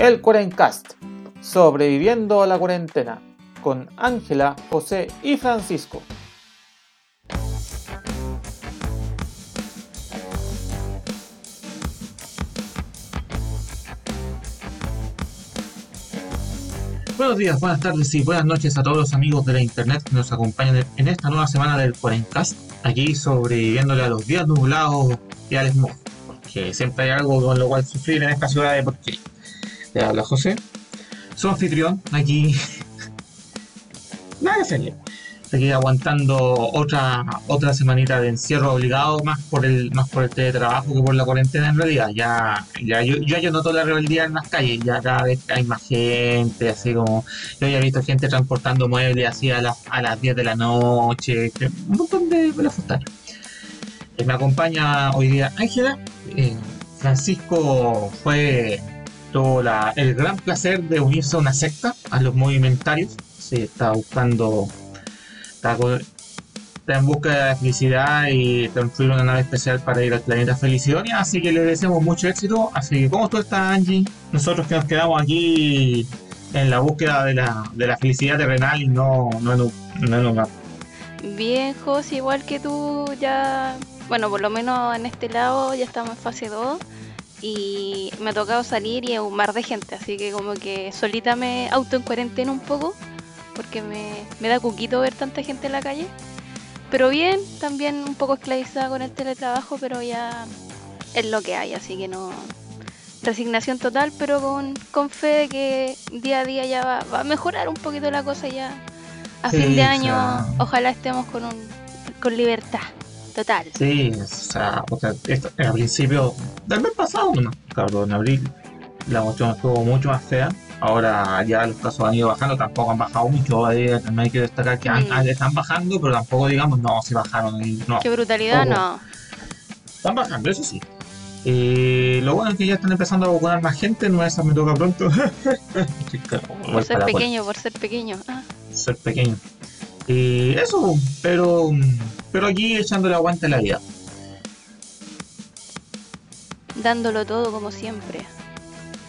El Cuarencast, sobreviviendo a la cuarentena, con Ángela, José y Francisco. Buenos días, buenas tardes y buenas noches a todos los amigos de la internet que nos acompañan en esta nueva semana del Cuarencast, aquí sobreviviéndole a los días nublados y al smog, porque siempre hay algo con lo cual sufrir en esta ciudad de Porquería. Le habla José, su anfitrión, aquí. Nada serio. Aquí aguantando otra otra semanita de encierro obligado, más por el más por el teletrabajo que por la cuarentena en realidad. Ya, ya yo, yo noto la rebeldía en las calles, ya cada vez hay más gente, así como yo ya he visto gente transportando muebles así a las, a las 10 de la noche, un montón de pelafustales. Eh, me acompaña hoy día Ángela. Eh, Francisco fue tuvo el gran placer de unirse a una secta, a los movimentarios. Sí, está buscando, está, en busca de la felicidad y construir una nave especial para ir al planeta Felicidonia. Así que le deseamos mucho éxito. Así que, ¿cómo tú estás, Angie? Nosotros que nos quedamos aquí en la búsqueda de la, de la felicidad terrenal y no, no no en un- Bien, José, igual que tú, ya, bueno, por lo menos en este lado ya estamos en fase 2 y me ha tocado salir y es un mar de gente, así que como que solita me auto en cuarentena un poco, porque me, me da cuquito ver tanta gente en la calle. Pero bien, también un poco esclavizada con el teletrabajo, pero ya es lo que hay, así que no... Resignación total, pero con, con fe de que día a día ya va, va a mejorar un poquito la cosa ya. A Sí, fin de año, sea- ojalá estemos con un con libertad total. Sí, o sea, o sea, esto- al principio del mes pasado, nomás, cabrón, en abril, la cuestión estuvo mucho más fea. Ahora ya los casos han ido bajando, tampoco han bajado mucho. eh, también hay que destacar que han- Mm. están bajando, pero tampoco digamos, no, si bajaron. y No, Qué brutalidad, no. están bajando, eso sí. Eh, lo bueno es que ya están empezando a vacunar más gente, no esa me toca pronto. Claro, Por ser pequeño, por ser pequeño. Ah, ser pequeño. Y eso, pero, pero aquí echándole aguante a la vida. dándolo todo como siempre.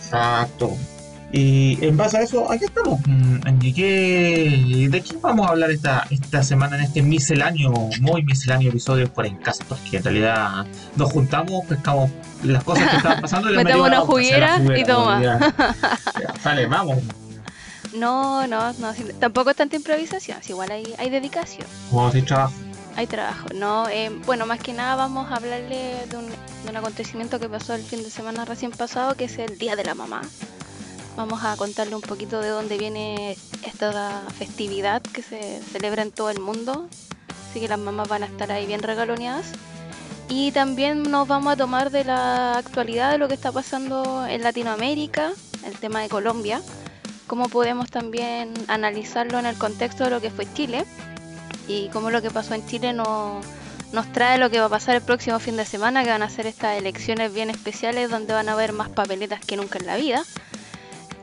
Exacto. Y en base a eso, aquí estamos. Mm, Angie, ¿qué- ¿De qué vamos a hablar esta, esta semana en este misceláneo, muy misceláneo episodio por en casa? Porque en realidad nos juntamos, pescamos las cosas que estaban pasando y las Metemos una juguera y toma. Sale, vamos. No, no, no. sí, tampoco es tanta improvisación. sí, igual hay, hay dedicación. A hacer trabajo. Hay trabajo, ¿no? Eh, bueno, más que nada vamos a hablarle de un, de un acontecimiento que pasó el fin de semana recién pasado, que es el Día de la Mamá. Vamos a contarle un poquito de dónde viene esta festividad que se celebra en todo el mundo. Así que las mamás van a estar ahí bien regaloneadas. Y también nos vamos a tomar de la actualidad de lo que está pasando en Latinoamérica, el tema de Colombia, cómo podemos también analizarlo en el contexto de lo que fue Chile y cómo lo que pasó en Chile nos, trae lo que va a pasar el próximo fin de semana, que van a ser estas elecciones bien especiales donde van a haber más papeletas que nunca en la vida.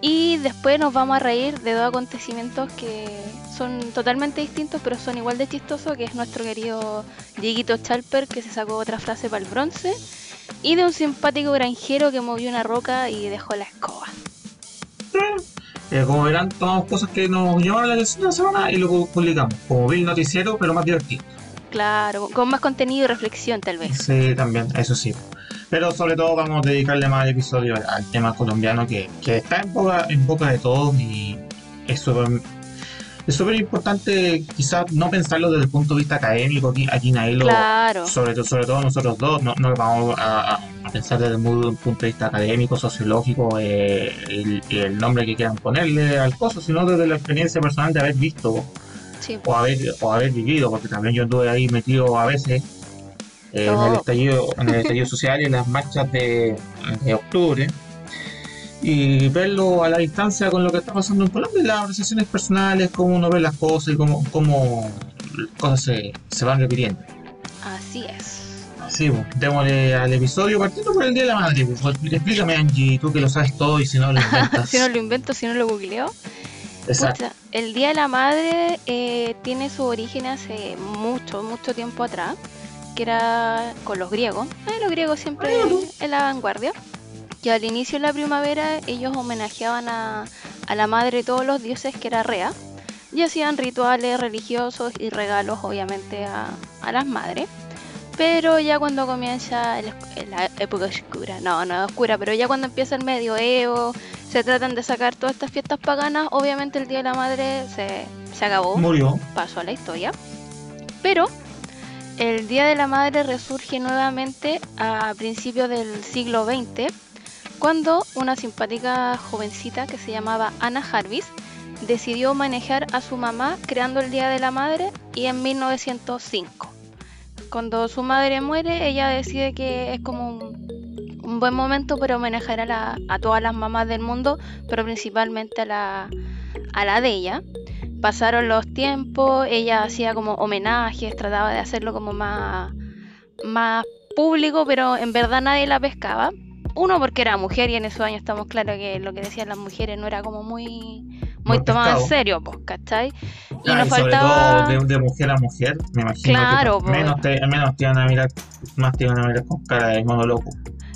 Y después nos vamos a reír de dos acontecimientos que son totalmente distintos, pero son igual de chistosos, que es nuestro querido Dieguito Chalper, que se sacó otra frase para el bronce, y de un simpático granjero que movió una roca y dejó la escoba. Eh, como verán, tomamos cosas que nos llamaron la atención de la semana y lo publicamos. Como Bill Noticiero, pero más divertido. Claro, con más contenido y reflexión tal vez. Sí, también, eso sí. Pero sobre todo vamos a dedicarle más episodio al, al tema colombiano que, que está en boca, en boca de todos y es súper es súper importante quizás no pensarlo desde el punto de vista académico, aquí, aquí nadie lo, Claro. sobre, sobre todo nosotros dos, no, no lo vamos a, pensar desde el mu- punto de vista académico, sociológico, eh, el, el nombre que quieran ponerle al coso, sino desde la experiencia personal de haber visto Sí. o haber, o haber vivido, porque también yo anduve ahí metido a veces eh, en, el estallido, en el estallido social y en las marchas de, de octubre y verlo a la distancia con lo que está pasando en Colombia, las apreciaciones personales, cómo uno ve las cosas y cómo, cómo las cosas se, se van repitiendo. Así es. Sí, pues, démosle al episodio partiendo por el Día de la Madre. Pues, explícame, Angie, tú que lo sabes todo y si no lo inventas. si no lo invento, si no lo googleo. Exacto. Pucha, el Día de la Madre eh, tiene su origen hace mucho, mucho tiempo atrás, que era con los griegos. Eh, los griegos siempre Ah, ya, en la vanguardia. Que al inicio de la primavera ellos homenajeaban a, a la madre de todos los dioses que era Rea y hacían rituales religiosos y regalos obviamente a, a las madres. Pero ya cuando comienza la época oscura, no, no es oscura, pero ya cuando empieza el medioevo, se tratan de sacar todas estas fiestas paganas, obviamente el Día de la Madre se, se acabó. Murió. Pasó a la historia. Pero el Día de la Madre resurge nuevamente a principios del siglo XX, cuando una simpática jovencita que se llamaba Anna Jarvis decidió manejar a su mamá creando el Día de la Madre y en 1905. Cuando su madre muere, ella decide que es como un, buen momento para homenajear a, a, todas las mamás del mundo, pero principalmente a la, a la de ella. Pasaron los tiempos, ella hacía como homenajes, trataba de hacerlo como más público, pero en verdad nadie la pescaba. Uno porque era mujer y en esos años estamos claros que lo que decían las mujeres no era como muy muy tomado en serio, pues, ¿cachai? Y nos faltaba... Sobre todo de, mujer a mujer, me imagino claro, que menos, te, menos te iban a mirar, más te iban a mirar con cara de mono loco.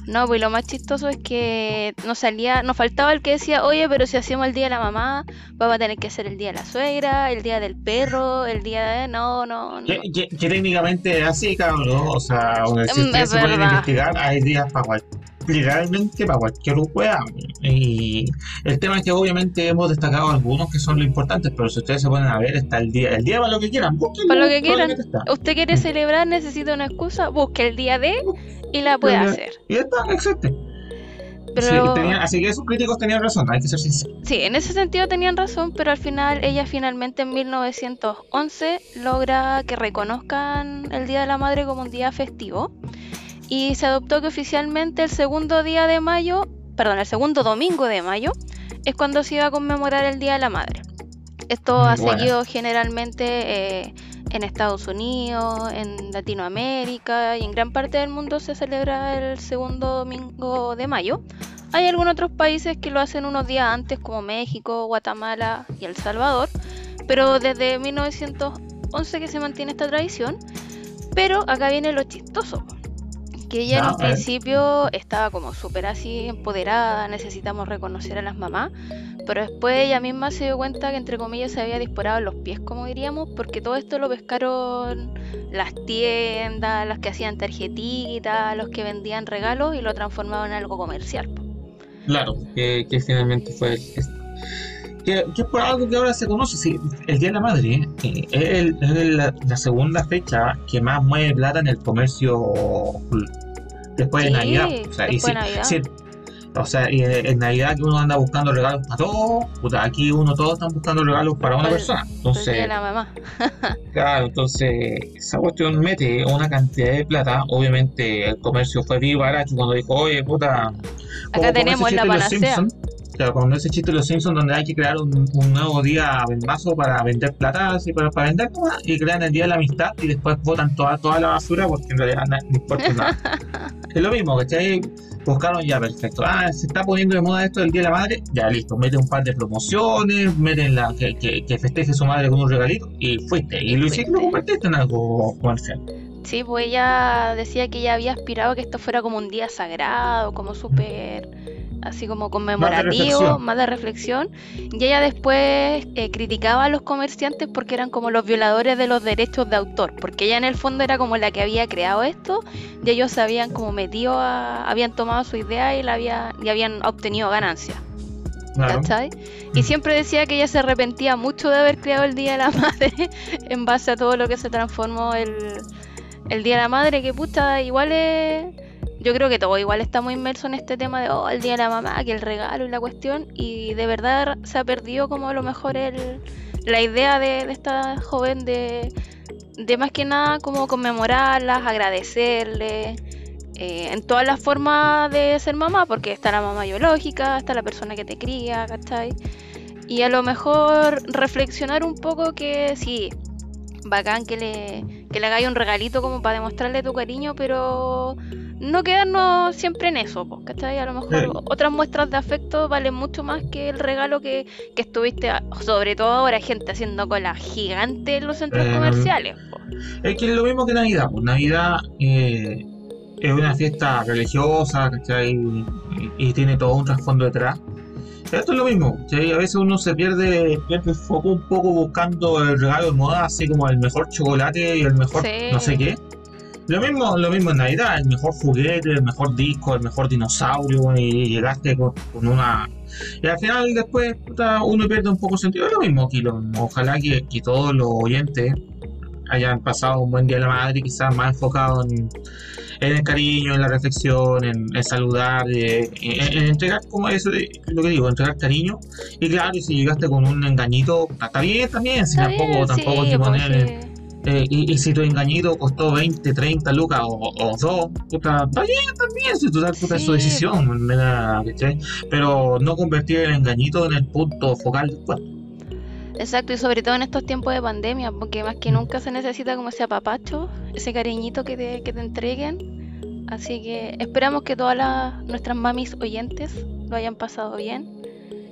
No, pues lo más chistoso es que nos salía, nos faltaba el que decía, oye, pero si hacemos el día de la mamá, vamos a tener que hacer el día de la suegra, el día del perro, el día de... No, no, no. Que, técnicamente es así, cabrón, o sea, si mm, ustedes se pueden investigar, hay días para cualquier literalmente para cualquier wea. Y el tema es que obviamente hemos destacado algunos que son lo importantes, pero si ustedes se ponen a ver, está el día, el día para lo que quieran, búsquenlo. Para lo que quieran. Usted quiere celebrar, necesita una excusa, busque el día de y la puede hacer. Y está, existe. Pero... así que esos críticos tenían razón, hay que ser sinceros. Sí, en ese sentido tenían razón, pero al final ella finalmente en 1911 logra que reconozcan el Día de la Madre como un día festivo y se adoptó que oficialmente el segundo día de mayo, perdón, el segundo domingo de mayo, es cuando se iba a conmemorar el Día de la Madre. Esto ha seguido generalmente eh, en Estados Unidos, en Latinoamérica y en gran parte del mundo se celebra el segundo domingo de mayo. Hay algunos otros países que lo hacen unos días antes como México, Guatemala y El Salvador, pero desde 1911 que se mantiene esta tradición. Pero acá viene lo chistoso que ella en un principio estaba como súper así empoderada, necesitamos reconocer a las mamás, pero después ella misma se dio cuenta que entre comillas se había disparado los pies, como diríamos, porque todo esto lo pescaron las tiendas, los que hacían tarjetitas, los que vendían regalos y lo transformaron en algo comercial. Claro, que, finalmente fue que, es por algo que ahora se conoce, sí, el Día de la Madre eh, es, la, segunda fecha que más mueve plata en el comercio después de Navidad. O sea, y sí, o sea, en Navidad que uno anda buscando regalos para todos, puta, aquí uno todos están buscando regalos para una persona. Entonces, la mamá. claro, entonces esa cuestión mete una cantidad de plata. Obviamente el comercio fue vivo barato cuando dijo, oye, puta, acá tenemos la panacea. Claro, como ese chiste de los Simpsons donde hay que crear un, nuevo día vaso para vender plata, así, para, para vender y crean el día de la amistad y después botan toda, toda la basura porque en realidad no, importa nada. es lo mismo, ¿cachai? Buscaron ya, perfecto. Ah, se está poniendo de moda esto del Día de la Madre, ya listo, mete un par de promociones, meten la que, que, festeje su madre con un regalito y fuiste. Y lo hiciste lo convertiste en algo comercial. Sí, pues ella decía que ella había aspirado a que esto fuera como un día sagrado, como súper así como conmemorativo, más de, reflexión. Y ella después eh, criticaba a los comerciantes porque eran como los violadores de los derechos de autor, porque ella en el fondo era como la que había creado esto y ellos habían como metido, a, habían tomado su idea y, la había, y habían obtenido ganancias. ¿Cachai? Y mm. siempre decía que ella se arrepentía mucho de haber creado el Día de la Madre en base a todo lo que se transformó el, el Día de la Madre, que puta, igual es yo creo que todo igual estamos inmersos en este tema de, oh, el día de la mamá, que el regalo y la cuestión, y de verdad se ha perdido como a lo mejor el, la idea de, esta joven de, de más que nada como conmemorarlas, agradecerle, eh, en todas las formas de ser mamá, porque está la mamá biológica, está la persona que te cría, ¿cachai? Y a lo mejor reflexionar un poco que sí, bacán que le, que le hagáis un regalito como para demostrarle tu cariño, pero no quedarnos siempre en eso, ¿cachai? A lo mejor otras muestras de afecto valen mucho más que el regalo que, estuviste, sobre todo ahora, gente haciendo cola gigante en los centros eh, comerciales. Es que es lo mismo que Navidad, pues Navidad, eh, es una fiesta religiosa, ¿cachai? Y, y tiene todo un trasfondo detrás. Esto es lo mismo, a veces uno se pierde, pierde el foco un poco buscando el regalo de moda, así como el mejor chocolate y el mejor Sí. no sé qué. Lo mismo, lo mismo en Navidad, el mejor juguete, el mejor disco, el mejor dinosaurio, y llegaste con, con una... Y al final después puta, uno pierde un poco sentido. Es lo mismo aquí, lo mismo. ojalá que, que todos los oyentes hayan pasado un buen día de la madre, quizás más enfocado en, en el cariño, en la reflexión, en, en saludar, eh, en, en entregar, como eso, lo que digo, entregar cariño. Y claro, si llegaste con un engañito, está bien también, si tampoco, bien, tampoco sí, poner... sí. Eh, y, y si tu engañito costó 20, 30 lucas o, o 2, puta, está bien también, si total, puta, es su Sí, decisión, ¿cachai? Pero no convertir el engañito en el punto focal después. Exacto, y sobre todo en estos tiempos de pandemia, porque más que nunca se necesita como ese apapacho, ese cariñito que te, que te entreguen. Así que esperamos que todas las, nuestras mamis oyentes lo hayan pasado bien,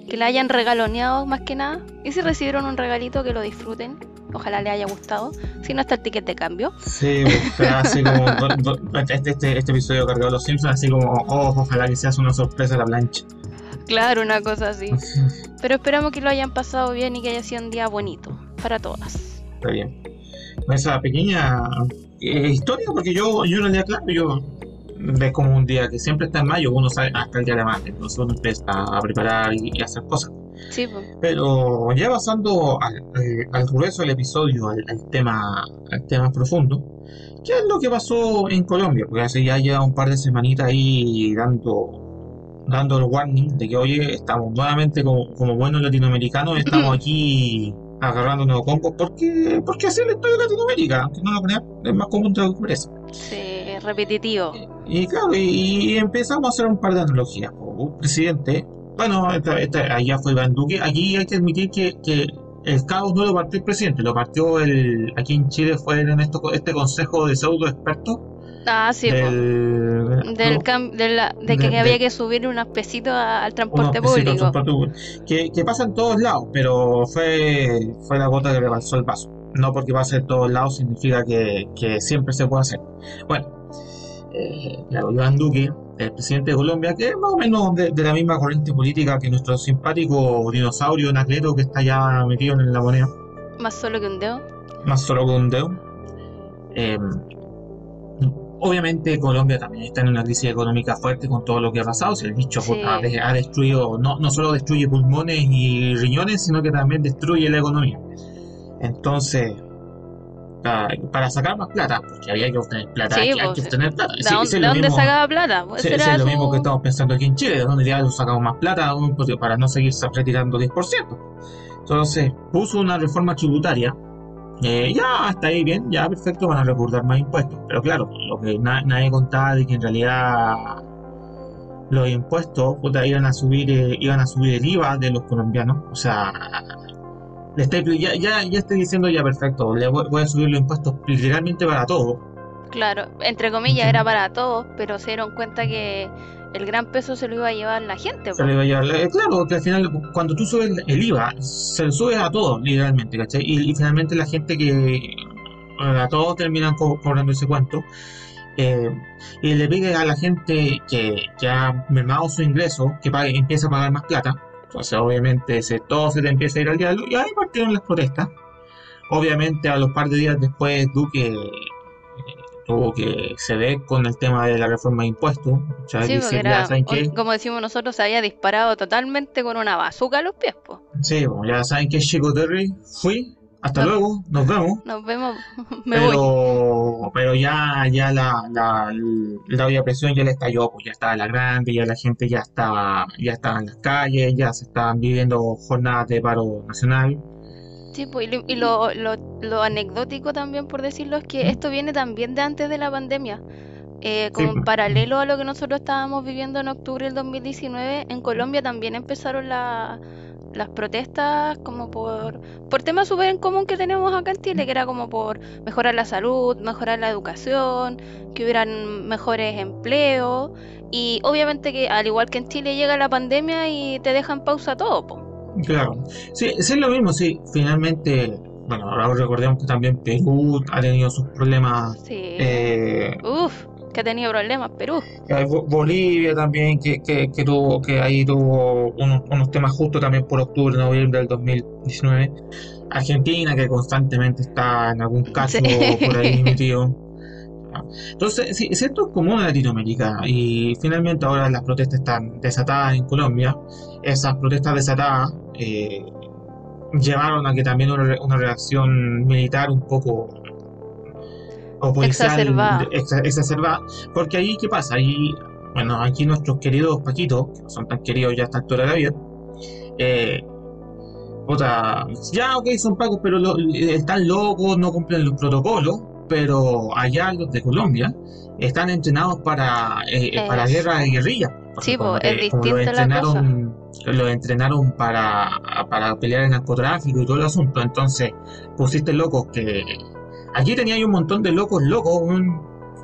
que la hayan regaloneado más que nada. Y si recibieron un regalito, que lo disfruten. Ojalá les haya gustado. Si no está el ticket de cambio. Sí, así como do- do- este, este, este episodio cargado de los Simpsons, así como, oh, ojalá que seas una sorpresa la plancha. Claro, una cosa así. Pero esperamos que lo hayan pasado bien y que haya sido un día bonito para todas. Está bien. Esa pequeña eh, historia, porque yo, yo en realidad, claro, yo ves como un día que siempre está en mayo, uno sabe hasta el día de la madre, entonces uno empieza a preparar y, y hacer cosas. Sí, pues. Pero ya pasando al, al- al grueso del episodio, al, al tema, al tema profundo, ¿qué es lo que pasó en Colombia? Porque hace ya lleva un par de semanitas ahí dando, dando el warning de que, oye, estamos nuevamente como, como buenos latinoamericanos, estamos aquí agarrándonos combos porque, porque así es la historia de Latinoamérica, aunque no lo crean, es más común de lo que parece. Sí, repetitivo. Y claro, y, y empezamos a hacer un par de analogías. Un presidente, bueno, esta, esta- allá fue Iván Duque. Aquí hay que admitir que, que el caos no lo partió el presidente, lo partió el. Aquí en Chile fue en esto, este consejo de pseudo expertos Ah, sí, del, Del cam- de, la- de que de- había que subir unos pesitos al transporte público. transporte público, que, que pasa en todos lados, pero fue, fue la gota que rebalsó el vaso. No porque pase en todos lados significa que, que siempre se puede hacer. Bueno, eh, claro, Iván Duque, el presidente de Colombia, que es más o menos de, de la misma corriente política que nuestro simpático dinosaurio Anacleto que está ya metido en la moneda, Más solo que un dedo. más solo con un dedo. Eh, obviamente Colombia también está en una crisis económica fuerte con todo lo que ha pasado. Si el bicho Sí. ha, de- ha destruido, no, no solo destruye pulmones y riñones, sino que también destruye la economía. Entonces, ah, para sacar más plata, porque había que obtener plata, Sí, hay, que- hay que obtener plata. ¿De Sí, dónde, sí, de lo dónde mismo- sacaba plata? Pues es lo mismo su- que estamos pensando aquí en Chile, de dónde ya sacamos más plata para no seguir retirando 10%. Entonces, puso una reforma tributaria. Eh, ya hasta ahí bien, ya perfecto, van a recordar más impuestos. Pero claro, lo que na- nadie contaba de que en realidad los impuestos puta, iban a subir eh, iban a subir el IVA de los colombianos. O sea, le estoy, ya, ya, ya estoy diciendo ya perfecto, le voy, voy a subir los impuestos literalmente para todos. Claro, entre comillas era para todos, pero se dieron cuenta que el gran peso se lo iba a llevar la gente. Se le iba a llevar- eh, claro, que al final cuando tú subes el, el IVA, se lo subes a todos, literalmente, ¿cachai? Y, y finalmente la gente que eh, a todos terminan co- cobrando ese cuento. eh, y le pide a la gente que, que ha mermado su ingreso, que pague, empiece a pagar más plata. Entonces, obviamente, se, todo se te empieza a ir al diablo. Y ahí partieron las protestas. Obviamente, a los par de días después, Duque que ceder con el tema de la reforma de impuestos. O sea, Sí, porque decir, ya era, saben un- como decimos nosotros, se había disparado totalmente con una bazooka a los pies. Pues. Sí, ya saben que Chico Terry. Fui. Hasta luego. Nos vemos. Nos vemos, me voy. Pero, pero ya, ya la, la, la de presión ya le estalló, pues ya estaba la grande, ya la gente ya estaba, ya estaba en las calles, ya se estaban viviendo jornadas de paro nacional. Sí, pues, y lo, y lo, lo- lo anecdótico también, por decirlo, es que esto viene también de antes de la pandemia. Eh, como en pues. paralelo a lo que nosotros estábamos viviendo en octubre del 2019, en Colombia también empezaron la- las protestas como por, por temas súper en común que tenemos acá en Chile, que era como por mejorar la salud, mejorar la educación, que hubieran mejores empleos. Y obviamente que al igual que en Chile llega la pandemia y te dejan pausa todo, po. Claro. Sí, sí es lo mismo, sí. Finalmente, bueno, ahora recordemos que también Perú ha tenido sus problemas. Sí. eh, Uf, que que ha tenido problemas, Perú. Bolivia también, que, que, tuvo, que ahí tuvo unos, temas justos también por octubre, noviembre del 2019. Argentina, que constantemente está en algún caso por ahí metido. Entonces, sí, esto es común en Latinoamérica y finalmente ahora las protestas están desatadas en Colombia. Esas protestas desatadas eh, llevaron a que también una, una reacción militar un poco o policial exacerbada. Porque ahí, ¿qué pasa? Ahí, bueno, aquí nuestros queridos Paquitos, que no son tan queridos ya a esta altura de la vida, eh, ya ok, son pacos, pero están locos, no cumplen los protocolos, pero allá los de Colombia están entrenados para, eh, para guerra de guerrilla. Sí, pues es distinto los entrenaron, Los entrenaron para, para pelear el narcotráfico y todo el asunto. Entonces, pusiste locos que Aquí tenía un montón de locos locos.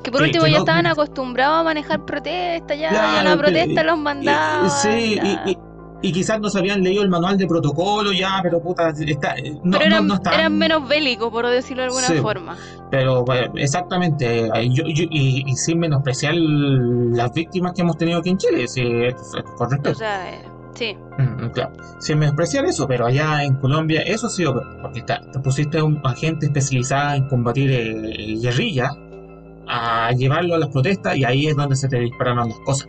que por último ya estaban acostumbrados a manejar protestas, ya, ya la protesta los mandaban. Sí, y, quizás no se habían leído el manual de protocolo, ya, pero puta, está, no, eran, eran menos bélicos, por decirlo de alguna forma. Pero exactamente, y, sin menospreciar las víctimas que hemos tenido aquí en Chile, sí, es, correcto. O sea, eh, Sí. Mm, claro. Sin menospreciar eso, pero allá en Colombia eso sí, porque te pusiste a un agente especializada en combatir eh, guerrilla a llevarlo a las protestas y ahí es donde se te dispararon las cosas.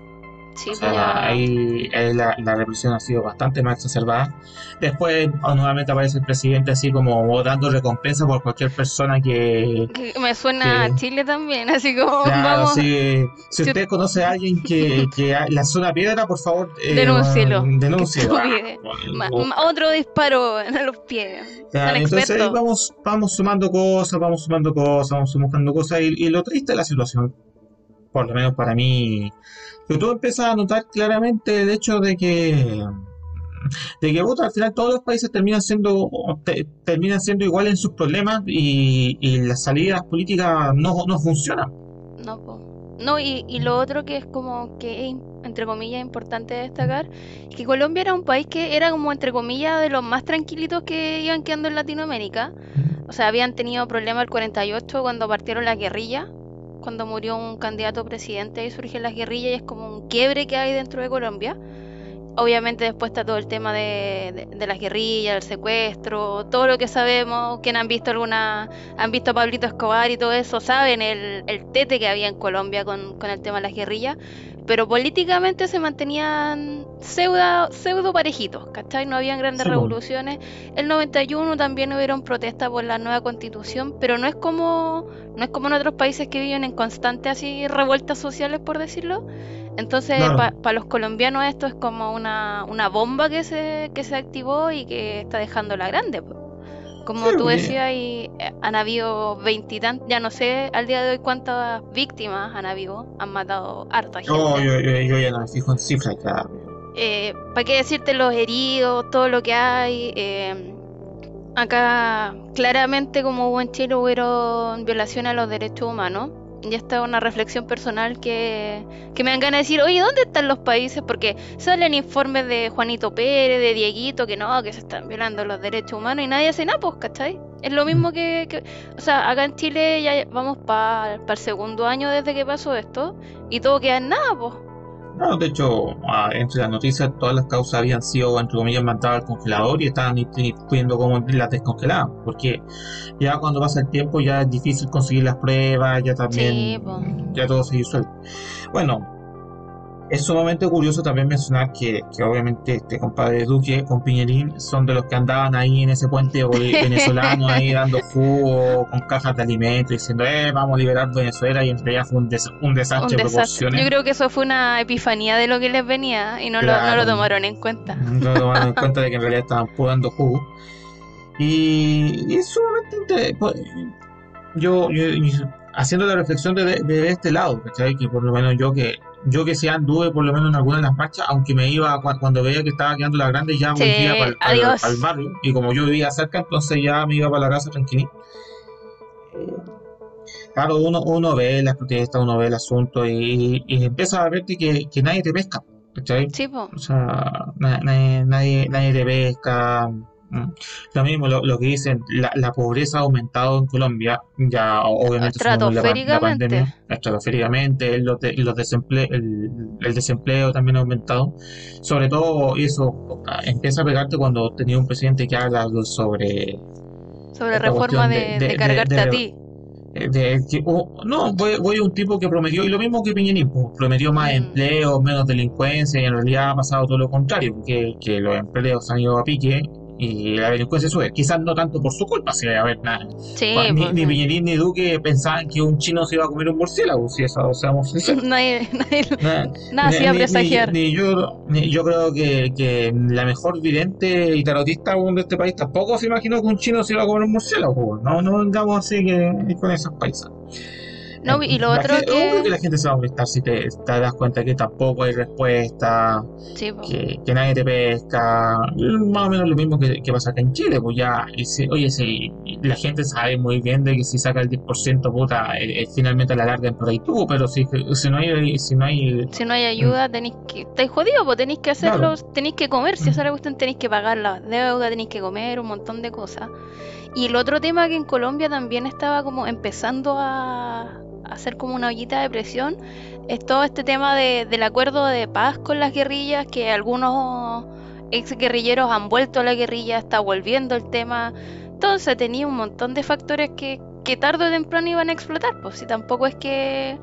Sí, ahí, la, represión ha sido bastante más exacerbada. Después nuevamente aparece el presidente así como dando recompensa por cualquier persona que... me suena a Chile también, así como... vamos, si, usted conoce a alguien que, que lanzó una piedra, por favor... Eh, denúncielo. Ah, otro disparo en los pies. entonces ahí vamos, vamos sumando cosas, vamos sumando cosas, vamos sumando cosas. Y, y lo triste de la situación, por lo menos para mí pero tú empiezas a notar claramente el hecho de que de que al final todos los países terminan siendo terminan siendo iguales en sus problemas y, las salidas políticas no, no funcionan. No, no y, y, lo otro que es como que entre comillas importante destacar es que Colombia era un país que era como entre comillas de los más tranquilitos que iban quedando en Latinoamérica. O sea, habían tenido problemas el 48 cuando partieron la guerrilla cuando murió un candidato presidente y surgen las guerrillas y es como un quiebre que hay dentro de Colombia. Obviamente después está todo el tema de, las guerrillas, el secuestro, todo lo que sabemos, quien han visto alguna, han visto a Pablito Escobar y todo eso, saben el, el tete que había en Colombia con, con el tema de las guerrillas pero políticamente se mantenían pseudo, pseudo parejitos, ¿cachai? No habían grandes revoluciones. El 91 también hubieron protestas por la nueva constitución, pero no es como no es como en otros países que viven en constante así revueltas sociales, por decirlo. Entonces, para los colombianos esto es como una, una bomba que se, que se activó y que está dejando la grande. Como tú decías, y eh, han habido veintitantos, ya no sé al día de hoy cuántas víctimas han habido, han matado harta gente. No, yo, ya no me fijo en cifras eh, ¿Para qué decirte los heridos, todo lo que hay? Eh, acá claramente como hubo en Chile hubieron violaciones a los derechos humanos y esta es una reflexión personal que, que, me dan ganas de decir, oye, ¿dónde están los países? Porque salen informes de Juanito Pérez, de Dieguito, que no, que se están violando los derechos humanos y nadie hace nada, pues, ¿cachai? Es lo mismo que, o sea, acá en Chile ya vamos para el segundo año desde que pasó esto y todo queda en nada, pues. No, de hecho, ah, entre las noticias todas las causas habían sido, entre comillas, mandadas al congelador y estaban viendo cómo las descongelaban, porque ya cuando pasa el tiempo ya es difícil conseguir las pruebas, ya también, ya todo se disuelve. Bueno, es sumamente curioso también mencionar que, que, obviamente este compadre Duque con Piñerín son de los que andaban ahí en ese puente venezolano ahí dando jugo con cajas de alimentos diciendo eh vamos a liberar Venezuela y en realidad fue un, un desastre de proporciones. Yo creo que eso fue una epifanía de lo que les venía y no, lo, no lo, tomaron en cuenta. No lo tomaron en cuenta de que en realidad estaban dando jugo. Y, es sumamente pues, yo, yo, haciendo la reflexión de, de, este lado, Que por lo menos yo que yo que se anduve por lo menos en alguna de las marchas, aunque me iba cuando veía que estaba quedando la grande, ya volvía para al, barrio. Y como yo vivía cerca, entonces ya me iba para la casa tranquilito. Eh, claro, uno, uno ve las protestas, uno ve el asunto y, empieza a verte que, nadie te pesca. Sí, O sea, nadie, nadie te pesca. Mm. Lo mismo, lo, lo que dicen, la, la, pobreza ha aumentado en Colombia, ya obviamente estratosféricamente, la, pandemia, estratosféricamente, los, de, los desemple el, el, desempleo también ha aumentado. Sobre todo eso empieza a pegarte cuando tenía un presidente que habla sobre... Sobre reforma de, de, cargarte a ti. De, oh, no, voy, voy, a un tipo que prometió, y lo mismo que Piñerín, pues, prometió más mm. empleo, menos delincuencia, y en realidad ha pasado todo lo contrario, que, que los empleos han ido a pique y la delincuencia sube. Quizás no tanto por su culpa, si a ver, nada. Sí, ni, pues, ni Piñerín ni Duque pensaban que un chino se iba a comer un murciélago, si eso, o seamos sinceros. Nadie, nadie, nada hacía presagiar. Ni, yo, yo creo que, que, la mejor vidente y tarotista de este país tampoco se imaginó que un chino se iba a comer un murciélago. No, no vengamos así que, con esas paisas. No, y lo otro que... que la gente se va a molestar si te, te, das cuenta que tampoco hay respuesta, que, que, nadie te pesca, más o menos lo mismo que, que pasa acá en Chile, pues ya, oye, si la gente sabe muy bien de que si saca el 10%, puta, eh, eh, finalmente la larga por ahí tú, pero si, si no hay... Si no hay, si no hay ayuda, mm. tenéis que... Estáis jodidos, pues tenéis que hacerlo, tenéis que comer, si mm. esa la cuestión tenéis que pagar la deuda, tenéis que comer, un montón de cosas. Y el otro tema que en Colombia también estaba como empezando a, hacer como una ollita de presión es todo este tema de, del acuerdo de paz con las guerrillas, que algunos ex guerrilleros han vuelto a la guerrilla, está volviendo el tema. Entonces tenía un montón de factores que, que tarde o temprano iban a explotar, pues si tampoco es que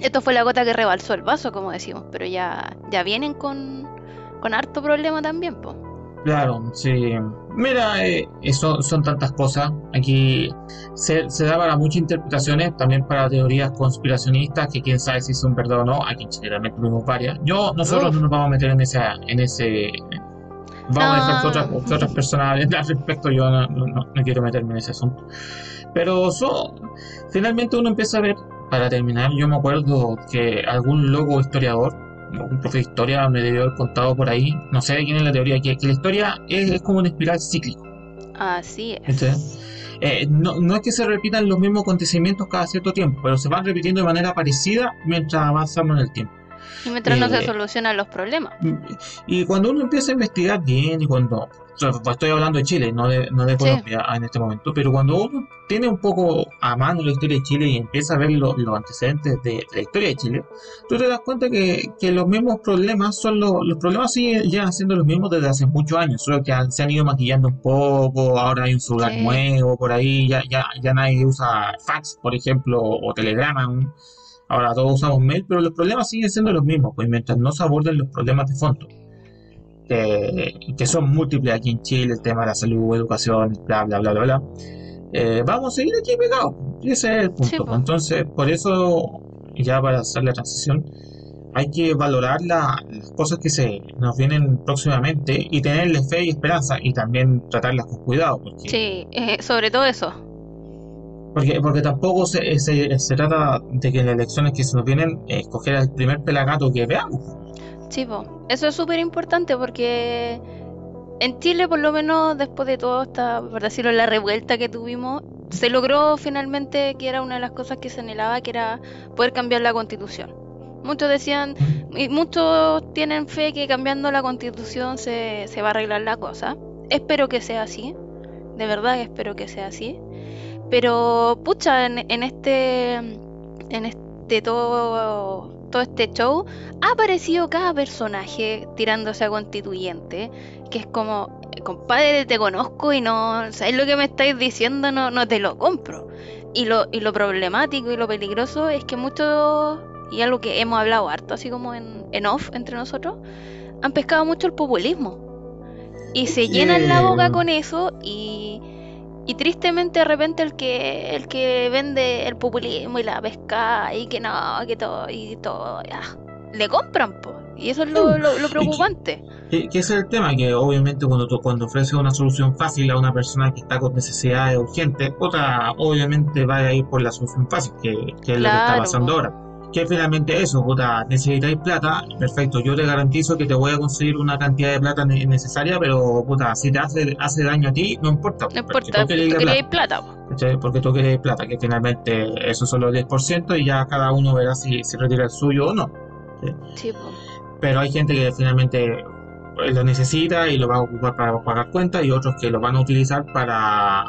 esto fue la gota que rebalsó el vaso, como decimos, pero ya, ya vienen con, con harto problema también, pues. Claro, sí. Mira, eh, eso son tantas cosas. Aquí se, se, da para muchas interpretaciones, también para teorías conspiracionistas, que quién sabe si son verdad o no. Aquí en Chile también tuvimos varias. Yo, nosotros no nos vamos a meter en ese, en ese vamos a dejar que otras, otras personas al respecto. Yo no, no, quiero meterme en ese asunto. Pero so, finalmente uno empieza a ver, para terminar, yo me acuerdo que algún loco historiador un profe de historia me debió haber contado por ahí, no sé quién es la teoría, que, que la historia es, como una espiral cíclica. Así es. Eh, no, no, es que se repitan los mismos acontecimientos cada cierto tiempo, pero se van repitiendo de manera parecida mientras avanzamos en el tiempo. Y mientras no se eh, solucionan los problemas. Y cuando uno empieza a investigar bien y cuando estoy hablando de Chile, no de, no de Colombia en este momento, pero cuando uno tiene un poco a mano la historia de Chile y empieza a ver los antecedentes de, la historia de Chile, tú te das cuenta que, que los mismos problemas son los, los problemas siguen llegan siendo los mismos desde hace muchos años, solo que se han ido maquillando un poco, ahora hay un celular nuevo por ahí, ya, ya, ya nadie usa fax, por ejemplo, o telegrama, ahora todos usamos mail, pero los problemas siguen siendo los mismos, pues mientras no se aborden los problemas de fondo que, son múltiples aquí en Chile, el tema de la salud, educación, bla, bla, bla, bla, bla. Eh, vamos a seguir aquí pegados. Ese es el punto. Entonces, por eso, ya para hacer la transición, hay que valorar las cosas que se nos vienen próximamente y tenerle fe y esperanza y también tratarlas con cuidado. Porque, sí, eh, sobre todo eso. Porque, porque tampoco se, se, se, trata de que en las elecciones que se nos vienen eh, escoger el primer pelagato que veamos. Sí, eso es súper importante porque en Chile, por lo menos después de todo esta, por decirlo, la revuelta que tuvimos, se logró finalmente que era una de las cosas que se anhelaba, que era poder cambiar la constitución. Muchos decían, y muchos tienen fe que cambiando la constitución se, se va a arreglar la cosa. Espero que sea así, de verdad espero que sea así. Pero, pucha, en, en este, en este todo todo este show, ha aparecido cada personaje tirándose a constituyente, que es como, compadre, te conozco y no, ¿sabes lo que me estáis diciendo? No, no te lo compro. Y lo, y lo problemático y lo peligroso es que muchos, y algo que hemos hablado harto, así como en, en off entre nosotros, han pescado mucho el populismo. Y se llenan la boca con eso y y tristemente de repente el que el que vende el populismo y la pesca y que no, que todo y todo, ya, le compran, pues. Y eso es lo, preocupante. Que, es el tema, que obviamente cuando tú, cuando ofreces una solución fácil a una persona que está con necesidades urgentes, otra obviamente va a ir por la solución fácil, que, es lo que está pasando ahora que finalmente eso, puta, necesitáis plata, perfecto, yo te garantizo que te voy a conseguir una cantidad de plata necesaria, pero puta, si te hace, hace daño a ti, no importa. No importa, porque tú queréis plata. Porque tú quieres plata, que finalmente eso son los 10% y ya cada uno verá si, si retira el suyo o no. Sí, Pero hay gente que finalmente lo necesita y lo va a ocupar para pagar cuentas y otros que lo van a utilizar para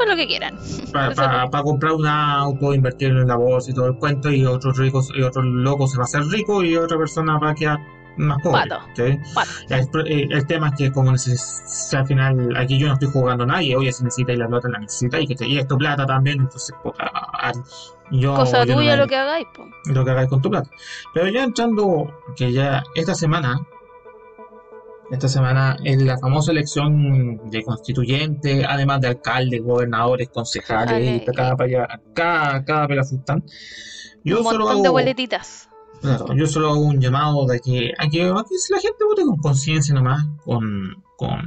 para lo que quieran. Para, para, comprar un auto, invertir en la bolsa y todo el cuento, y otros ricos y otro loco se va a hacer rico y otra persona va a quedar más pobre. El, el, tema es que como si al final aquí yo no estoy jugando a nadie, oye, si necesitáis la plata la necesitáis y que te esto plata también, entonces yo, Cosa tuya lo que hagáis, lo que hagáis con tu plata. Pero ya entrando, que ya esta semana esta semana es la famosa elección de constituyente, además de alcaldes, gobernadores, concejales, cada, cada, cada pelafustán. Yo un solo hago, de boletitas. Claro, yo solo hago un llamado de que, a que, la gente vote con conciencia nomás, con, con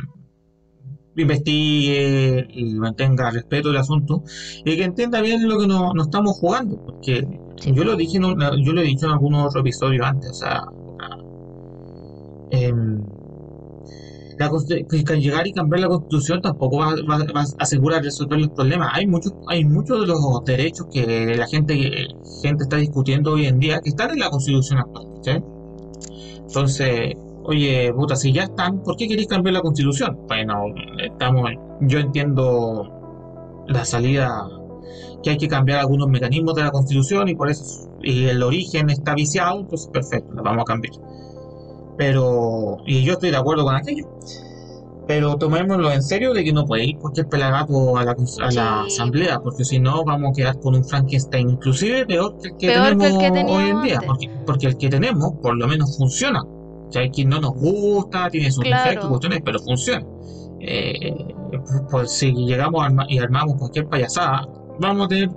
investigue y mantenga respeto del asunto y que entienda bien lo que nos no estamos jugando porque yo lo dije yo lo he dicho en algunos otros episodios antes o sea eh, la, llegar y cambiar la constitución tampoco va, a asegurar resolver los problemas. Hay muchos, hay muchos de los derechos que la gente, gente está discutiendo hoy en día que están en la constitución actual. Entonces, oye, puta, si ya están, ¿por qué queréis cambiar la constitución? Bueno, estamos, yo entiendo la salida que hay que cambiar algunos mecanismos de la constitución y por eso y el origen está viciado, entonces perfecto, la vamos a cambiar. Pero, y yo estoy de acuerdo con aquello. Pero tomémoslo en serio de que no puede ir cualquier pelagato a la, a la asamblea, porque si no vamos a quedar con un Frankenstein inclusive peor que el que tenemos hoy en día, porque, el que tenemos por lo menos funciona. O sea, hay quien no nos gusta, tiene sus defectos, cuestiones, pero funciona. Eh, pues, si llegamos y armamos cualquier payasada, vamos a tener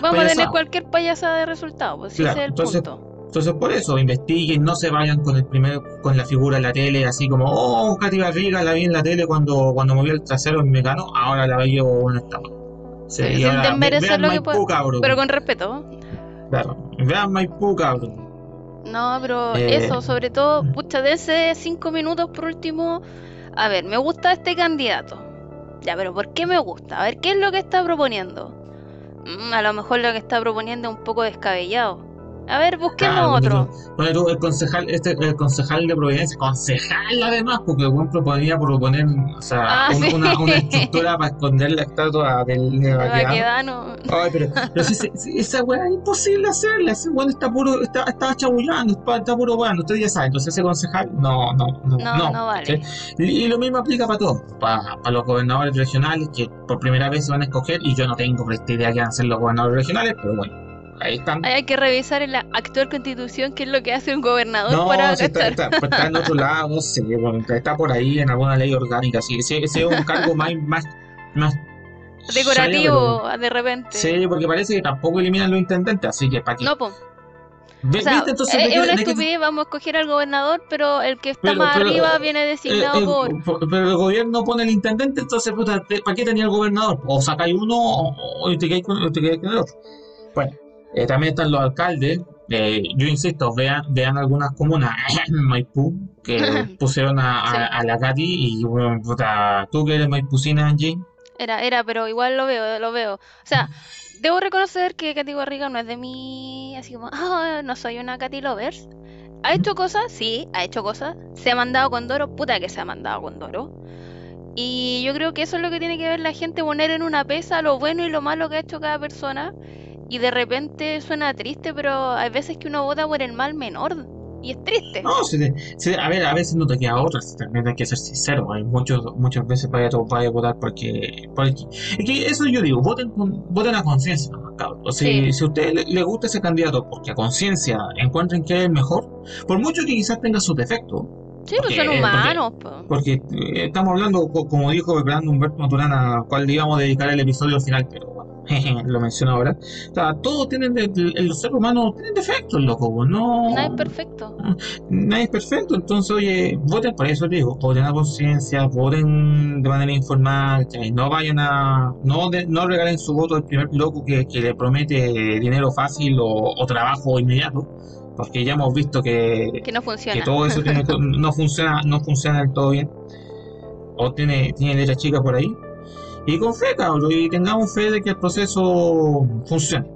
Vamos a tener cualquier payasada de resultado, pues ese es el entonces, punto. Entonces por eso investiguen, no se vayan con el primer, con la figura en la tele, así como, oh, Katy Barriga la vi en la tele cuando, cuando movió el trasero en Mecano, ahora la veo en esta. Sí, sin desmerecer lo que puede, pero con respeto. Claro, vean Maipú, cabrón. No, pero eh, eso, sobre todo, pucha, de ese cinco minutos por último, a ver, me gusta este candidato. Ya, pero ¿por qué me gusta? A ver, ¿qué es lo que está proponiendo? Mm, a lo mejor lo que está proponiendo es un poco descabellado. A ver, busquemos otro. Bueno, el concejal, este, el concejal de Providencia, concejal además, porque el buen proponía proponer o sea, ah, una, una, estructura para esconder la estatua del Nevaquedano. Ay, pero, pero si, esa weá es imposible hacerla, ese weón está puro, está, está chabullando, está, puro weón, ustedes ya saben, entonces ese concejal, no, no, no, no, no, vale. Y, lo mismo aplica para todos, para, para los gobernadores regionales que por primera vez se van a escoger, y yo no tengo esta idea que van a ser los gobernadores regionales, pero bueno ahí están. Hay que revisar en la actual constitución qué es lo que hace un gobernador no, para si está, está, está, en otro lado, no sé, está por ahí en alguna ley orgánica, sí, ese es un cargo más, más, más decorativo de repente. Sí, porque parece que tampoco eliminan los intendentes, así que para qué. No, pues. es una estupidez, vamos a escoger al gobernador, pero el que está más arriba viene designado por... Pero el gobierno pone el intendente, entonces, puta, ¿para qué tenía el gobernador? O sacáis uno o, te quedáis con, con el otro. Bueno, eh, también están los alcaldes. Eh, yo insisto, vean, vean algunas comunas Maipú que pusieron a, la Katy y bueno, puta, tú que eres maipucina, Angie. Era, era, pero igual lo veo, lo veo. O sea, debo reconocer que Katy Barriga no es de mí, así como, ah, no soy una Katy Lovers. ¿Ha hecho cosas? Sí, ha hecho cosas. ¿Se ha mandado con Doro? Puta que se ha mandado con Doro. Y yo creo que eso es lo que tiene que ver la gente, poner en una pesa lo bueno y lo malo que ha hecho cada persona y de repente suena triste, pero hay veces que uno vota por el mal menor y es triste. No, a ver, a veces no te queda otra, también hay que ser sincero. Hay muchos, muchas veces para, para votar porque, porque. Es que eso yo digo, voten, con, voten a conciencia, O si, si a usted le, gusta ese candidato porque a conciencia encuentren que es el mejor, por mucho que quizás tenga sus defectos. Sí, pues son humanos. Porque, eh, estamos hablando, como dijo Fernando Humberto Maturana, al cual íbamos a dedicar el episodio final, pero lo menciono ahora. O sea, todos tienen, los seres humanos tienen defectos, loco, no. Nadie es perfecto. Nadie es perfecto, entonces, oye, voten por eso, digo, voten a conciencia, voten de manera informal, no vayan a. No, no regalen su voto al primer loco que, le promete dinero fácil o, trabajo inmediato porque ya hemos visto que, que no funciona. Que todo eso no funciona, no funciona del todo bien. O tiene, tiene letra chica por ahí. Y con fe, cabrón, y tengamos fe de que el proceso funcione.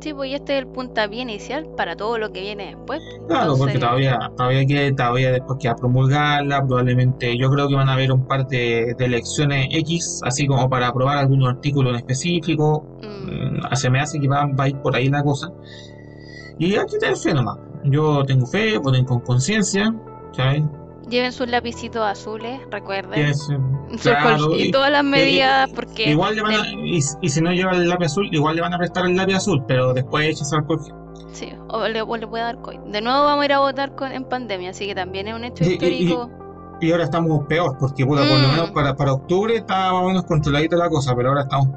Sí, pues y este es el puntapié inicial para todo lo que viene después. Claro, porque todavía, todavía que todavía después que a promulgarla, probablemente yo creo que van a haber un par de, de elecciones X, así como para aprobar algunos artículos en específico. mm, Mm, se me hace que va, va a ir por ahí la cosa. Y hay que tener fe nomás. Yo tengo fe, voten con conciencia, ¿sabes? Lleven sus lapicitos azules, recuerden. Claro, y, y- todas las y- medidas, porque Igual le van a, y, y si no lleva el lápiz azul, igual le van a prestar el lápiz azul, pero después echas alcohol. sí, o le, o le puede dar COVID. De nuevo vamos a ir a votar con, en pandemia, así que también es un hecho Y- y- histórico. Y ahora estamos peor, porque puta, por lo Mm. menos para, para octubre estaba más o menos controladita la cosa, pero ahora estamos.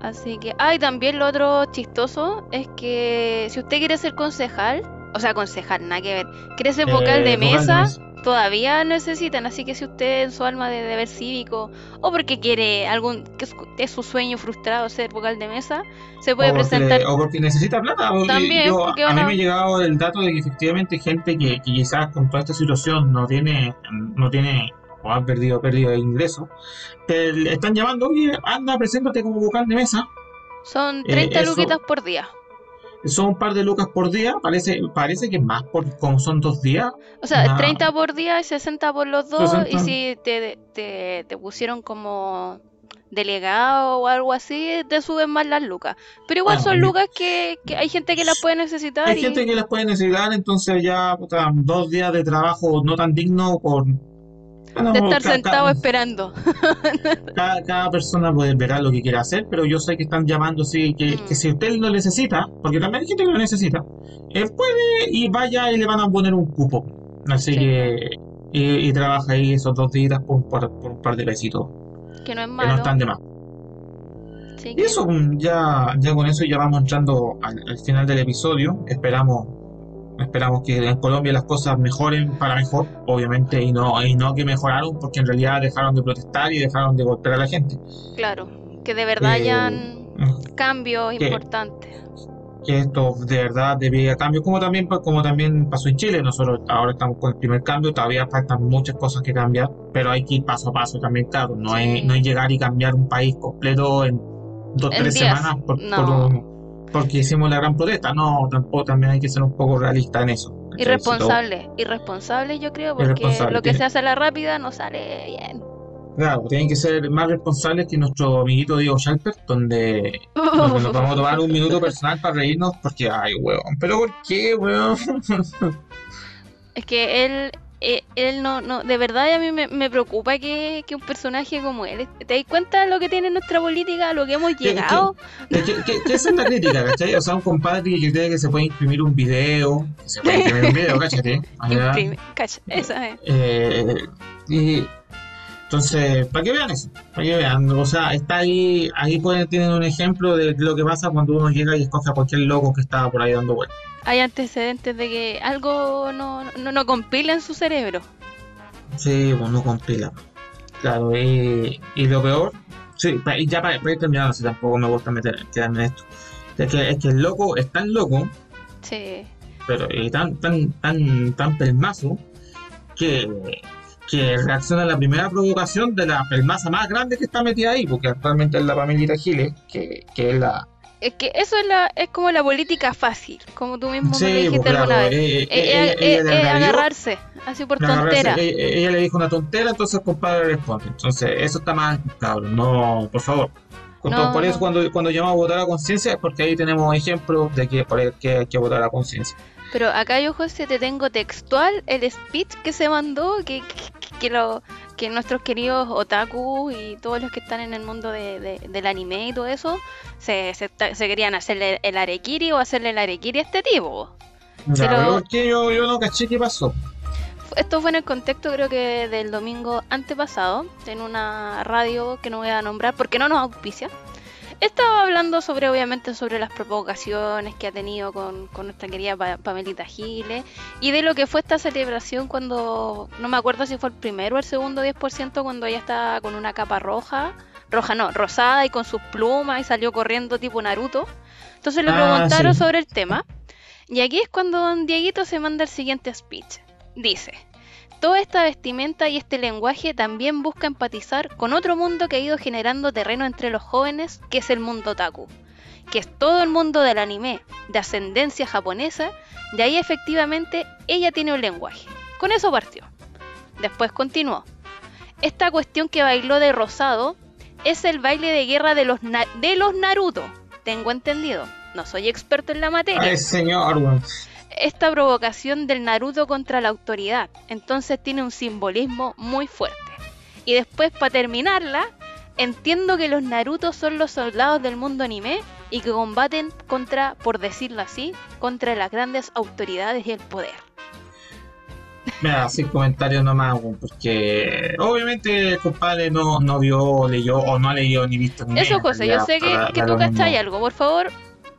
Así que, ah, y también lo otro chistoso es que si usted quiere ser concejal, o sea, concejal, nada que ver, quiere ser vocal de eh, vocal de mesa. Todavía necesitan, así que si usted en su alma de deber cívico o porque quiere algún que es, su sueño frustrado ser vocal de mesa, se puede o, porque, presentar. o porque necesita plata. porque También, yo- porque a mí van a- me ha llegado el dato de que efectivamente gente que, que quizás con toda esta situación no tiene, no tiene o ha perdido pérdida de ingresos, pero le están llamando, oye, anda, preséntate como vocal de mesa. Son eh, 30 eso- luquitas por día. Son un par de lucas por día, parece, parece que más por como son dos días. O sea, Nah. 30 por día y 60 por los dos. 60. Y si te, te, te pusieron como delegado o algo así, te suben más las lucas. Pero igual son lucas que, que hay gente que las puede necesitar. Hay y- gente que las puede necesitar, entonces ya dos días de trabajo no tan digno por... de estar sentado esperando. cada, cada persona puede ver lo que quiera hacer, pero yo sé que están llamando, sí, que, Mm. que si usted lo necesita, porque también hay gente que lo necesita, él puede y vaya y le van a poner un cupo. Así Sí. que, y, y trabaja ahí esos dos días por, por, por un par de pesitos, Que no es que no malo. están de más. Y eso, mm, ya, ya con eso ya vamos entrando al, al final del episodio. Esperamos, esperamos que en Colombia las cosas mejoren para mejor, obviamente, y no, y no que mejoraron, porque en realidad dejaron de protestar y dejaron de golpear a la gente. Claro, que de verdad Eh, hayan cambios que- importantes. que esto de verdad debía cambio, como también, pues, como también pasó en Chile. Nosotros ahora estamos con el primer cambio, todavía faltan muchas cosas que cambiar, pero hay que ir paso a paso también, claro. No, Sí. es, no es llegar y cambiar un país completo en dos, En tres días, semanas por, un- porque hicimos la gran protesta. No, tampoco también hay que ser un poco realista en eso. Irresponsable, irresponsable yo creo, porque lo que tiene- se hace a la rápida no sale bien. Claro, tienen que ser más responsables que nuestro amiguito Diego Schalper, donde donde nos vamos a tomar un minuto personal para reírnos, porque, ay, weón, pero ¿por qué, weón? Es que él, eh, él no, no, de verdad a mí me, me preocupa que, que un personaje como él, ¿te das cuenta de lo que tiene nuestra política, a lo que hemos ¿Qué- qué- llegado? Es que, que- que esa es la crítica, ¿cachai? O sea, un compadre que cree que se puede imprimir un video, que se puede imprimir un video, sea, Imprime, cacha, esa es. eh, y entonces, para que vean eso, para que vean, o sea, está ahí, ahí pueden, tienen un ejemplo de lo que pasa cuando uno llega y escoge a cualquier loco que está por ahí dando vueltas. Hay antecedentes de que algo no, no, no compila en su cerebro. Sí, pues no compila. Claro, y, y lo peor, sí, y ya para, para ir terminando, si tampoco me gusta meter, quedarme en esto, es que, es que el loco es tan loco Sí. pero eh, tan, tan, tan, tan pelmazo que, que reacciona a la primera provocación de la pelmaza más grande que está metida ahí, porque actualmente es la Pamelita Giles, que, que es la... Es que eso es, la, es como la política fácil, como tú mismo me dijiste pues, claro, alguna vez. eh, eh, Eh, eh, agarrarse, así por tontera. ella, ella le dijo una tontera, entonces el compadre responde. Entonces, eso está mal, cabrón, no, por favor. No, por eso no. cuando, cuando llamamos a votar a conciencia es porque ahí tenemos ejemplos de que por que hay que votar a conciencia. Pero acá yo, José, te tengo textual el speech que se mandó, que, que, que lo, que nuestros queridos otaku y todos los que están en el mundo de, de- del anime y todo eso, se, se, querían hacerle el arekiri o hacerle el arekiri a este tipo. Pero- pero ¿por qué yo, yo no caché qué pasó? Esto fue en el contexto creo que del domingo antepasado, en una radio que no voy a nombrar porque no nos auspicia. Estaba hablando sobre, obviamente, sobre las provocaciones que ha tenido con, con nuestra querida Pa- Pamelita Giles y de lo que fue esta celebración cuando, no me acuerdo si fue el primero o el segundo 10%, cuando ella estaba con una capa roja, roja no, rosada y con sus plumas y salió corriendo tipo Naruto. Entonces le Ah, preguntaron sí. sobre el tema y aquí es cuando don Dieguito se manda el siguiente speech. Dice, toda esta vestimenta y este lenguaje también busca empatizar con otro mundo que ha ido generando terreno entre los jóvenes, que es el mundo otaku. que es todo el mundo del anime de ascendencia japonesa, de ahí efectivamente ella tiene un lenguaje. Con eso partió. Después continuó. Esta cuestión que bailó de rosado es el baile de guerra de los, de los Naruto. Tengo entendido. No soy experto en la materia. Ay, señor. Esta provocación del Naruto contra la autoridad. Entonces tiene un simbolismo muy fuerte. Y después, para terminarla, entiendo que los Naruto son los soldados del mundo anime y que combaten contra, por decirlo así, contra las grandes autoridades y el poder. Mira, sin comentarios nomás, porque obviamente el compadre no, no vio, leyó o no ha leído ni visto ni Eso, José, yo sé que, que tú cachai algo. Por favor,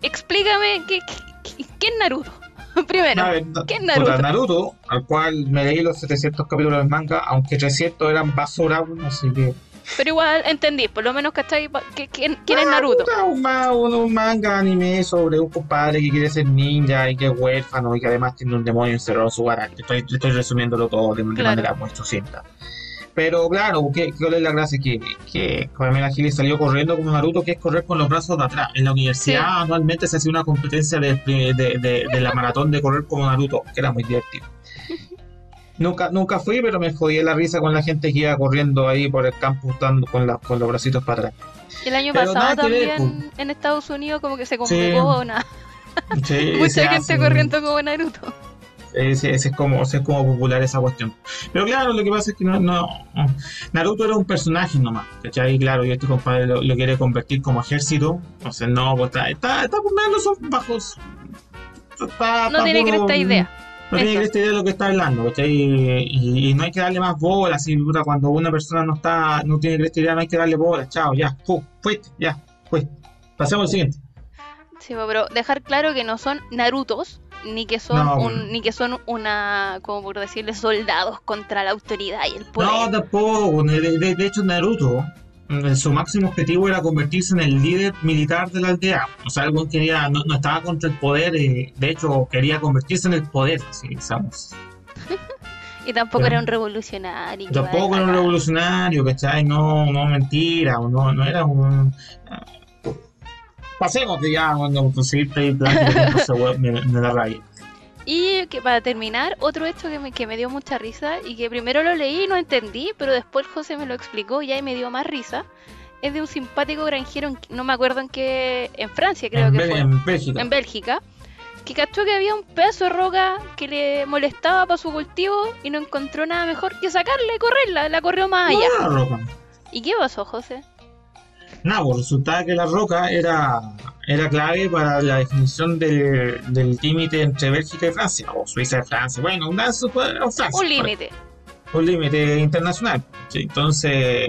explícame qué, qué, es Naruto. Primero, ¿qué es Naruto? Naruto, al cual me leí los 700 capítulos del manga, aunque 300 eran basura, así que pero igual entendí, por lo menos, ¿cachai? ¿Quién, quién es Naruto? Un, un, manga anime sobre un compadre que quiere ser ninja y que es huérfano y que además tiene un demonio encerrado en su garaje. Estoy, estoy resumiéndolo todo de, manera muy sucinta. Pero claro, ¿qué, ¿cuál es la gracia? Que, que Kamela Gili salió corriendo como Naruto, que es correr con los brazos de atrás. En la universidad anualmente se hacía una competencia de, de, de, de la maratón de correr como Naruto, que era muy divertido. Nunca, nunca fui, pero me jodí la risa con la gente que iba corriendo ahí por el campus dando con, con los bracitos para atrás. El año pasado también en Estados Unidos como que se convocó una... mucha gente corriendo como Naruto. Ese, es como, es como popular esa cuestión. Pero claro, lo que pasa es que no, no Naruto era un personaje nomás, ¿cachai? Claro, y este compadre lo, quiere convertir como ejército. Entonces, no, pues está, está, está, son bajos. no tiene que esta idea no tiene que esta idea de lo que está hablando, Y, y, no hay que darle más bola, así, cuando una persona no está, no tiene esta idea, no hay que darle bola, chao, ya, fu, fuiste, ya, fuiste. Pasemos al siguiente. Sí, pero dejar claro que no son Narutos, ni que son un, ni que son una, como por decirle, soldados contra la autoridad y el poder. No, tampoco, de hecho Naruto Mm, su máximo objetivo era convertirse en el líder militar de la aldea. O sea, algo quería, no, estaba contra el poder, eh, de hecho quería convertirse en el poder, si digamos. y tampoco era un revolucionario. Tampoco era un revolucionario, ¿cachai? No, no mentira, no, no era un... Pasemos de ya, cuando conseguir me, me da rabia. Y que para terminar, otro hecho que me, que me dio mucha risa y que primero lo leí y no entendí, pero después José me lo explicó y ahí me dio más risa, es de un simpático granjero, no me acuerdo en qué, en Francia creo que fue. En Bélgica. En Bélgica. Que cachó que había un pedazo de roca que le molestaba para su cultivo y no encontró nada mejor que sacarla y correrla, la corrió más allá. ¿Y qué pasó, José? Nada, pues resultaba que la roca era era clave para la definición del, límite entre Bélgica y Francia, o Suiza y Francia. Bueno, un, un límite. Un límite internacional. Entonces,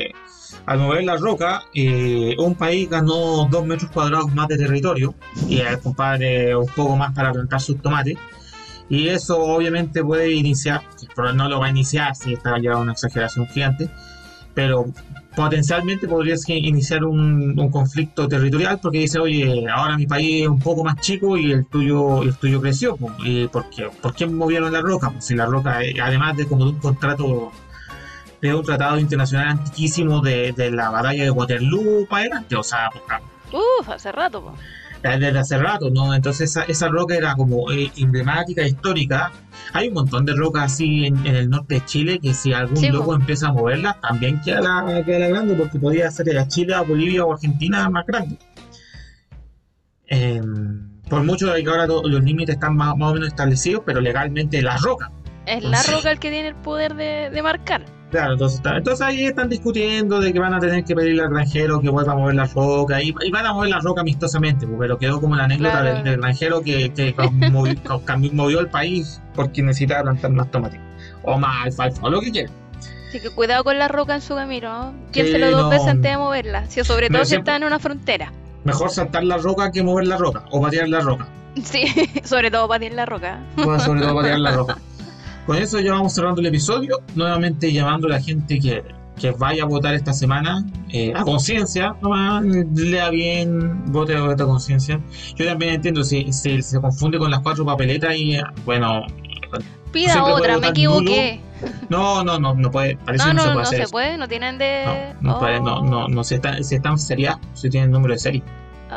al mover la roca, eh, un país ganó dos metros cuadrados más de territorio y el compadre un poco más para plantar sus tomates. Y eso obviamente puede iniciar, pero no lo va a iniciar si está ya una exageración gigante, pero potencialmente podrías iniciar un, conflicto territorial porque dice, oye, ahora mi país es un poco más chico y el tuyo, el tuyo creció. ¿Y por, qué? ¿Por qué movieron la roca? Pues si la roca, eh, además de como de un contrato, de un tratado internacional antiquísimo de, la batalla de Waterloo para adelante, o sea, Uf, hace rato. Pues desde hace rato, ¿no? Entonces esa, esa roca era como eh, emblemática, histórica. Hay un montón de rocas así en, el norte de Chile que si algún loco empieza a moverla, también queda la, queda la grande porque podría ser de Chile a Bolivia o Argentina más grande. Em, por mucho que ahora los límites están más, o menos establecidos, pero legalmente la roca. Es la roca el que tiene el poder de, de marcar. Claro, entonces, entonces ahí están discutiendo de que van a tener que pedirle al granjero que vuelva a mover la roca y, van a mover la roca amistosamente, pues, pero quedó como la anécdota del, granjero que, que movió, el país porque necesitaba plantar más tomates o más alfalfa o lo que quiera. Así que cuidado con la roca en su camino, ¿no? Piénselo dos veces antes de moverla, si, sobre todo si está en una frontera. Mejor saltar la roca que mover la roca o patear la roca. Sí, sobre todo patear la roca. Bueno, sobre todo patear la roca. Con eso ya vamos cerrando el episodio, nuevamente llamando a la gente que, que vaya a votar esta semana eh, a conciencia, nomás lea bien, vote a conciencia. Yo también entiendo si, si, se confunde con las cuatro papeletas y bueno. Pida otra, me equivoqué. No, no, no, no puede. Parece no, no, no, se puede, no se puede, no tienen de. No, no, no, no, no, si están, si están seriados, si tienen número de serie.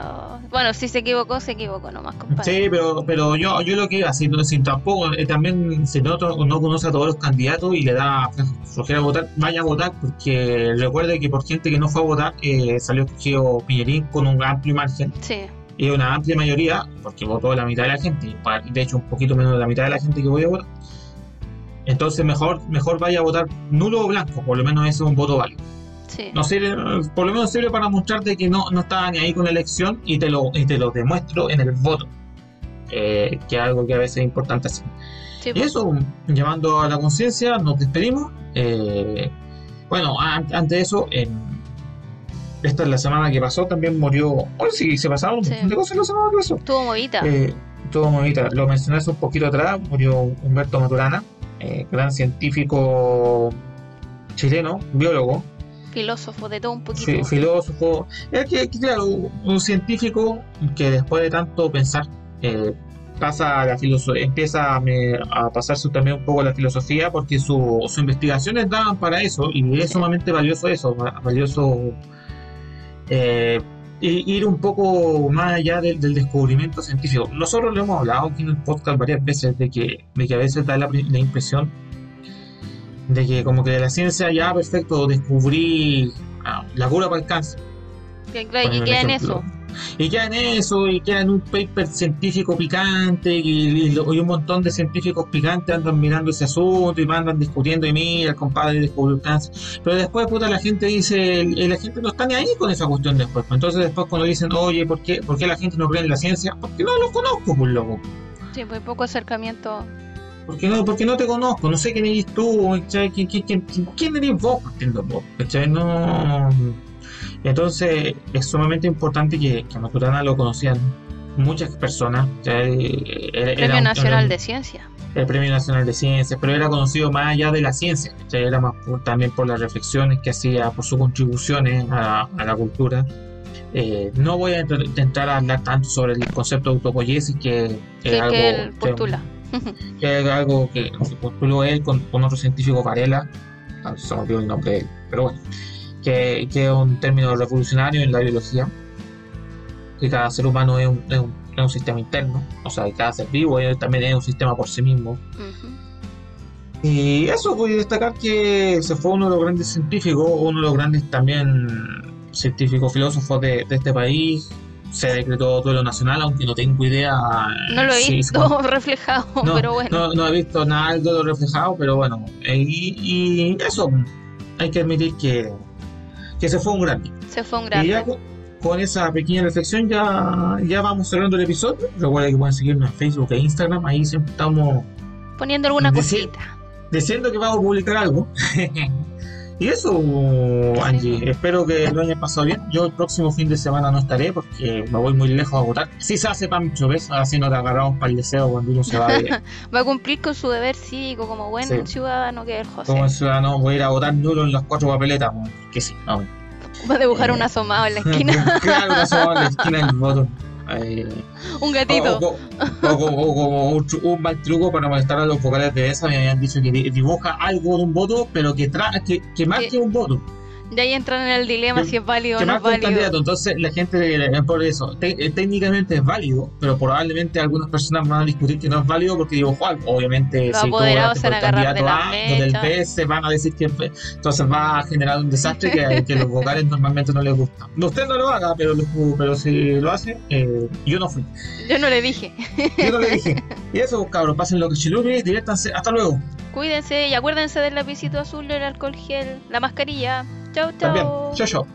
Oh, Bueno, si se equivocó, se equivocó nomás, compadre. Sí, pero, pero yo, yo lo que iba, si, si tampoco, eh, también si no, no conoce a todos los candidatos y le da flojera votar, vaya a votar, porque recuerde que por gente que no fue a votar, eh, salió escogido Piñerín con un amplio margen. Sí. Y una amplia mayoría, porque votó la mitad de la gente, y de hecho un poquito menos de la mitad de la gente que voy a votar. Entonces mejor, mejor vaya a votar nulo o blanco, por lo menos ese es un voto válido. Sí. No sirve, por lo menos sirve para mostrarte que no, no estaba ni ahí con la elección y te lo, y te lo demuestro en el voto. Eh, que es algo que a veces es importante hacer. Sí, Y pues. eso, llevando a la conciencia, nos despedimos. Eh, bueno, an- antes de eso, en, esta es la semana que pasó, también murió. Hoy sí, se pasaron Sí. de cosas la semana que pasó. Estuvo movita. Eh, todo bonita. Lo mencioné hace un poquito atrás, murió Humberto Maturana, eh, gran científico chileno, biólogo, Filósofo de todo un poquito. fi- filósofo. Es que, claro, un científico que después de tanto pensar eh, pasa a la filosofía, empieza a, me- a pasarse también un poco a la filosofía porque su- sus investigaciones daban para eso y es sumamente valioso eso, va- valioso eh, ir un poco más allá del, del descubrimiento científico. Nosotros lo hemos hablado aquí en el podcast varias veces de que, de que a veces da la impresión de que como que la ciencia ya perfecto descubrí ah, la cura para el cáncer. Que, claro, y queda en ejemplo. eso. Y queda en eso, y queda en un paper científico picante, y, y un montón de científicos picantes andan mirando ese asunto y andan discutiendo, y mira, el compadre descubrió el cáncer. Pero después, puta, la gente dice, la gente no está ni ahí con esa cuestión después. pues. Entonces, después, cuando dicen, oye, ¿por qué, ¿por qué la gente no cree en la ciencia? Porque no lo conozco, pues loco. Sí, pues poco acercamiento. Porque no, porque no te conozco, no sé quién eres tú, ¿cachai? ¿Quién, quién, quién, quién eres vos partiendo vos? ¿cachai? No. Entonces es sumamente importante que, que a Maturana lo conocían muchas personas. ¿cachai? Era- era Premio un- Nacional era de Ciencia. el Premio Nacional de Ciencias, pero era conocido más allá de la ciencia, ¿cachai? era más por- también por las reflexiones que hacía, por sus contribuciones a, a la cultura. Eh, no voy a a hablar tanto sobre el concepto de autopoiesis, que Sí, es algo que él que- postula. que es algo que se postuló él con, con otro científico Varela, ah, se me olvidó el nombre de él, pero bueno, que, que es un término revolucionario en la biología, que cada ser humano es un, es un- es un sistema interno, o sea, que cada ser vivo es- también es un sistema por sí mismo. Ujú. Y eso, voy a destacar que se fue uno de los grandes científicos, uno de los grandes también científicos filósofos de, de este país. Se decretó duelo nacional, aunque no tengo idea. No lo he si- visto reflejado, no, pero bueno. no, no he visto nada del duelo reflejado, pero bueno. eh, y, y eso, hay que admitir que, que se fue un grande. Se fue un Y grande. ya con, con esa pequeña reflexión ya, ya vamos cerrando el episodio. Recuerden que pueden seguirnos en Facebook e Instagram, ahí siempre estamos Poniendo alguna cosita. diciendo que vamos a publicar algo. y eso, Angie, espero que lo hayan pasado bien. Yo el próximo fin de semana no estaré porque me voy muy lejos a votar. Si se hace Pancho, ¿ves? Así no te agarramos para el deseo cuando uno se va de, Va a cumplir con su deber cívico como buen Sí. ciudadano que es el como José. ciudadano. Voy a ir a votar nulo en las cuatro papeletas, que sí. vamos. Va a dibujar Eh. un asomado en la esquina. claro, una sola en la esquina del voto. Eh, un gatito. o- o- o- o como un, un mal truco para molestar a los vocales de esa, me habían dicho que di- dibuja algo de un voto, pero que, tra que, que marque Que- un voto. De ahí entran en el dilema si es válido o no es válido. candidato. Entonces la gente, eh, por eso, eh, técnicamente es válido, pero probablemente algunas personas van a discutir que no es válido porque dibujó algo. Obviamente, Los si tú votaste por el de candidato la A del. B, se van a decir que entonces va a generar un desastre que, que los vocales normalmente no les gusta. Usted no lo haga, pero, pero si lo hace, eh, yo no fui. Yo no le dije. Yo no le dije. Y eso, cabros, pasen lo que chilupi, diviértanse. Hasta luego. Cuídense y acuérdense del lapicito azul, el alcohol gel, la mascarilla. Chau, También. chau. Chao, chao.